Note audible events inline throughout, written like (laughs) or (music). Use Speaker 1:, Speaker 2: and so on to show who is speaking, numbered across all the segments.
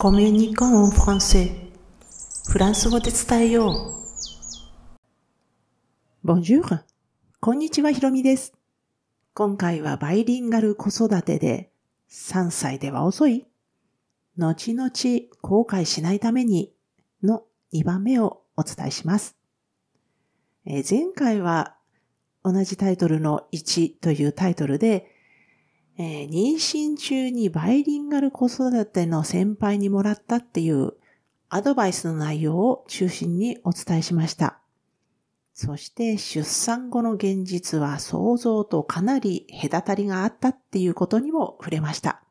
Speaker 1: コミュニコンフランセフランス語で伝えよう。Bonjour! こんにちは、ひろみです。今回はバイリンガル子育てで3歳では遅い後々後悔しないためにの2番目をお伝えします。え前回は同じタイトルの1というタイトルでえー、妊娠中にバイリンガル子育ての先輩にもらったっていうアドバイスの内容を中心にお伝えしました。そして出産後の現実は想像とかなり隔たりがあったっていうことにも触れました。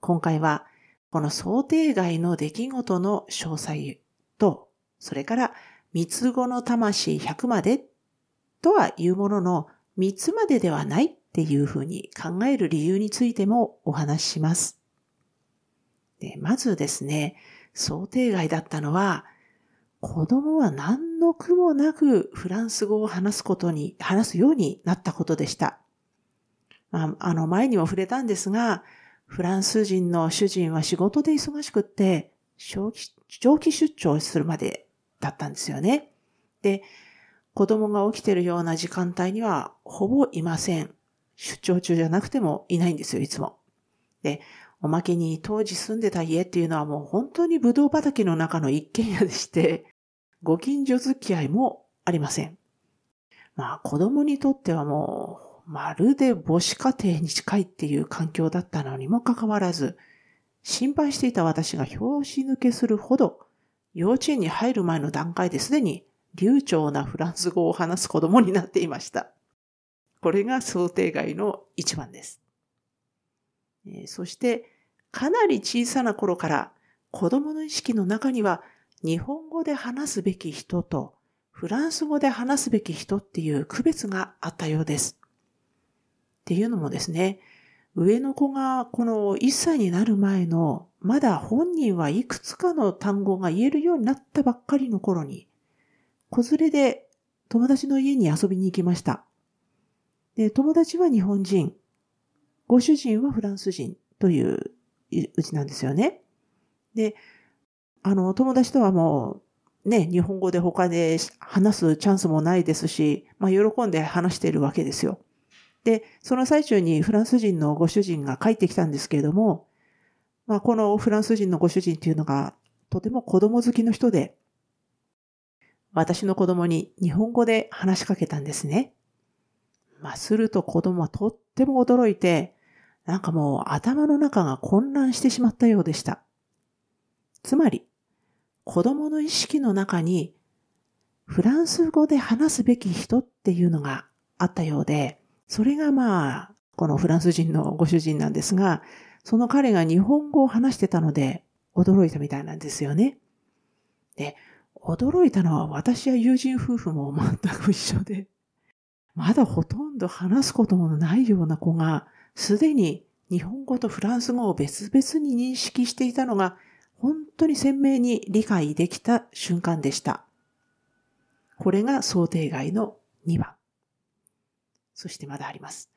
Speaker 1: 今回はこの想定外の出来事の詳細と、それから三つ子の魂100までとは言うものの三つまでではないっていうふうに考える理由についてもお話しします。でまずですね、想定外だったのは、子供は何の苦もなくフランス語を話すことに、話すようになったことでした。まあ、あの前にも触れたんですが、フランス人の主人は仕事で忙しくって、長期長期出張するまでだったんですよね。で、子供が起きてるような時間帯にはほぼいません。出張中じゃなくてもいないんですよ、いつも。で、おまけに当時住んでた家っていうのはもう本当にブドウ畑の中の一軒家でして、ご近所付き合いもありません。まあ子供にとってはもうまるで母子家庭に近いっていう環境だったのにもかかわらず、心配していた私が拍子抜けするほど、幼稚園に入る前の段階ですでに流暢なフランス語を話す子供になっていました。これが想定外の一番です。そして、かなり小さな頃から子供の意識の中には日本語で話すべき人とフランス語で話すべき人っていう区別があったようです。っていうのもですね、上の子がこの1歳になる前のまだ本人はいくつかの単語が言えるようになったばっかりの頃に、子連れで友達の家に遊びに行きました。で、友達は日本人、ご主人はフランス人といううちなんですよね。で、あの、友達とはもう、ね、日本語で他で話すチャンスもないですし、まあ、喜んで話しているわけですよ。で、その最中にフランス人のご主人が帰ってきたんですけれども、まあ、このフランス人のご主人っていうのが、とても子供好きの人で、私の子供に日本語で話しかけたんですね。まあ、すると子供はとっても驚いて、なんかもう頭の中が混乱してしまったようでした。つまり、子供の意識の中に、フランス語で話すべき人っていうのがあったようで、それがまあ、このフランス人のご主人なんですが、その彼が日本語を話してたので、驚いたみたいなんですよね。で、驚いたのは私や友人夫婦も全く一緒で、まだほとんど話すこともないような子が、すでに日本語とフランス語を別々に認識していたのが、本当に鮮明に理解できた瞬間でした。これが想定外の2番。そしてまだあります。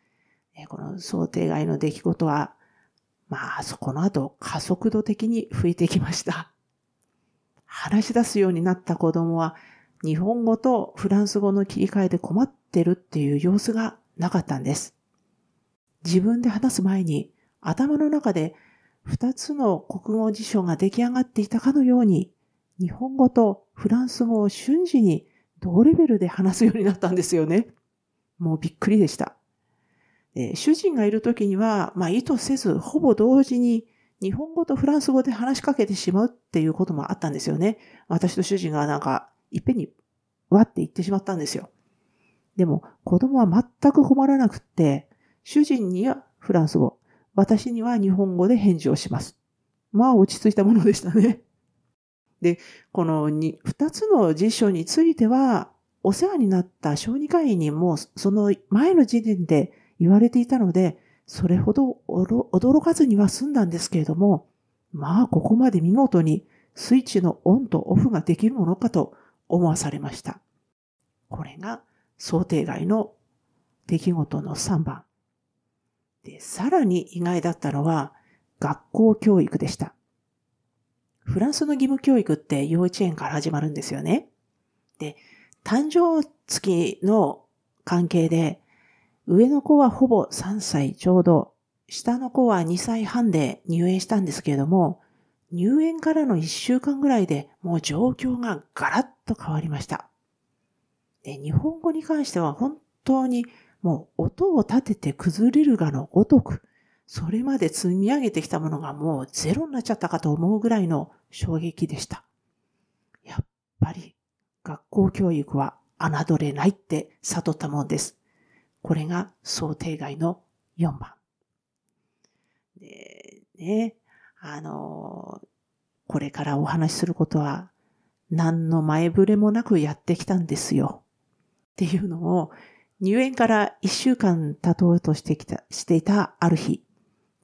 Speaker 1: この想定外の出来事は、まあ、そこの後加速度的に増えてきました。話し出すようになった子供は、日本語とフランス語の切り替えで困ってるっていう様子がなかったんです。自分で話す前に頭の中で二つの国語辞書が出来上がっていたかのように、日本語とフランス語を瞬時に同レベルで話すようになったんですよね。もうびっくりでした。で主人がいる時には、まあ意図せず、ほぼ同時に日本語とフランス語で話しかけてしまうっていうこともあったんですよね。私と主人がなんかいっぺんにわって言ってしまったんですよ。でも子供は全く困らなくって、主人にはフランス語、私には日本語で返事をします。まあ落ち着いたものでしたね。で、この二つの辞書については、お世話になった小児科医にもその前の時点で言われていたので、それほど驚かずには済んだんですけれども、まあここまで見事にスイッチのオンとオフができるものかと思わされました。これが想定外の出来事の3番。で、さらに意外だったのは学校教育でした。フランスの義務教育って幼稚園から始まるんですよね。で、誕生月の関係で、上の子はほぼ3歳ちょうど、下の子は2歳半で入園したんですけれども、入園からの1週間ぐらいでもう状況がガラッと変わりました。で日本語に関しては本当にもう音を立てて崩れるがのごとく、それまで積み上げてきたものがもうゼロになっちゃったかと思うぐらいの衝撃でした。やっぱり学校教育は侮れないって悟ったもんです。これが想定外の4番。で、ね、あの、これからお話しすることは何の前触れもなくやってきたんですよ。っていうのを入園から1週間経とうとしてきた、していたある日。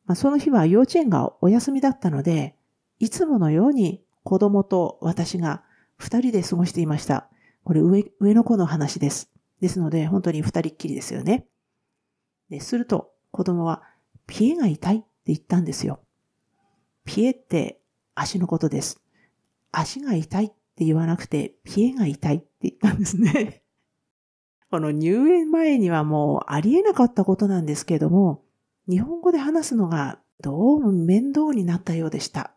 Speaker 1: まあ、その日は幼稚園がお休みだったので、いつものように子供と私が二人で過ごしていました。これ上、上の子の話です。ですので、本当に二人っきりですよね。で、すると、子供は、ピエが痛いって言ったんですよ。ピエって足のことです。足が痛いって言わなくて、ピエが痛いって言ったんですね。この入園前にはもうありえなかったことなんですけれども、日本語で話すのがどうも面倒になったようでした。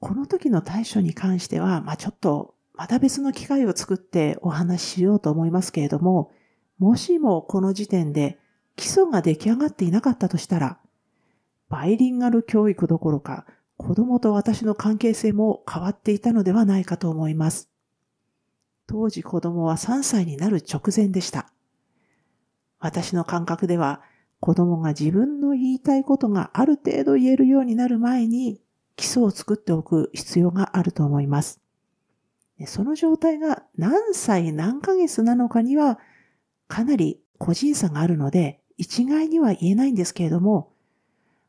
Speaker 1: この時の対処に関しては、まあちょっとまた別の機会を作ってお話ししようと思いますけれども、もしもこの時点で基礎が出来上がっていなかったとしたら、バイリンガル教育どころか、子供と私の関係性も変わっていたのではないかと思います。当時子供は3歳になる直前でした。私の感覚では、子供が自分の言いたいことがある程度言えるようになる前に、基礎を作っておく必要があると思います。その状態が何歳何ヶ月なのかにはかなり個人差があるので一概には言えないんですけれども、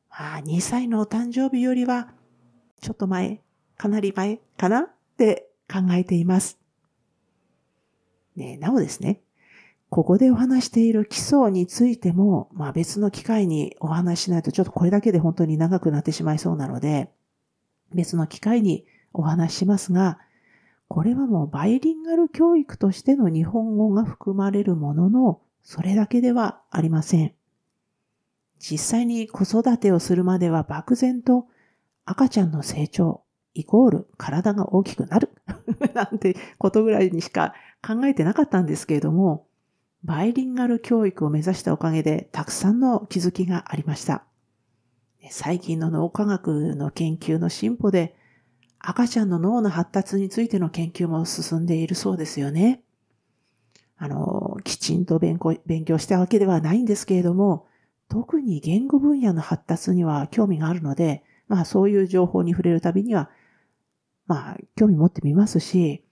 Speaker 1: まあ2歳のお誕生日よりはちょっと前、かなり前かなって考えています。ねなおですね、ここでお話している基礎についても、まあ別の機会にお話しないとちょっとこれだけで本当に長くなってしまいそうなので、別の機会にお話しますが、これはもうバイリンガル教育としての日本語が含まれるものの、それだけではありません。実際に子育てをするまでは漠然と赤ちゃんの成長イコール体が大きくなる (laughs) なんてことぐらいにしか考えてなかったんですけれども、バイリンガル教育を目指したおかげでたくさんの気づきがありました。最近の脳科学の研究の進歩で赤ちゃんの脳の発達についての研究も進んでいるそうですよね。あの、きちんと勉強したわけではないんですけれども、特に言語分野の発達には興味があるので、まあそういう情報に触れるたびには、まあ興味持ってみますし、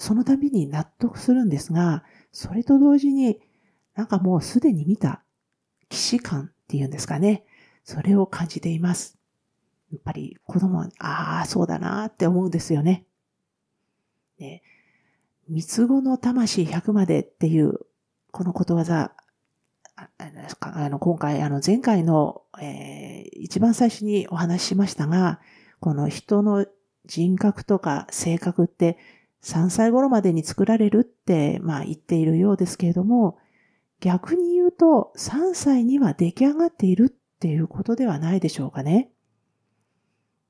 Speaker 1: そのたびに納得するんですが、それと同時になんかもうすでに見た既視感っていうんですかね。それを感じています。やっぱり子供は、ああ、そうだなって思うんですよね。で、三つ子の魂100までっていう、このことわざ、あの、今回、あの、前回の、えー、一番最初にお話ししましたが、この人の人格とか性格って3歳頃までに作られるって、まあ言っているようですけれども、逆に言うと3歳には出来上がっているっていうことではないでしょうかね。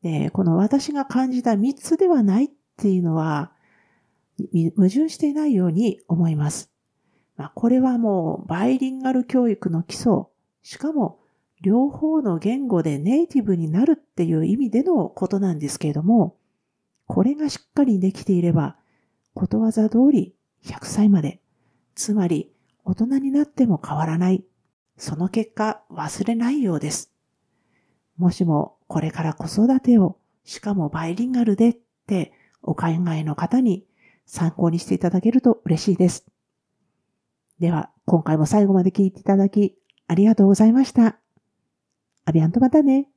Speaker 1: で、この私が感じた3つではないっていうのは、矛盾していないように思います。まあ、これはもうバイリンガル教育の基礎、しかも両方の言語でネイティブになるっていう意味でのことなんですけれども、これがしっかりできていれば、ことわざ通り100歳まで、つまり大人になっても変わらない。その結果忘れないようです。もしもこれから子育てを、しかもバイリンガルでってお考えの方に参考にしていただけると嬉しいです。では、今回も最後まで聞いていただきありがとうございました。アビアンとまたね。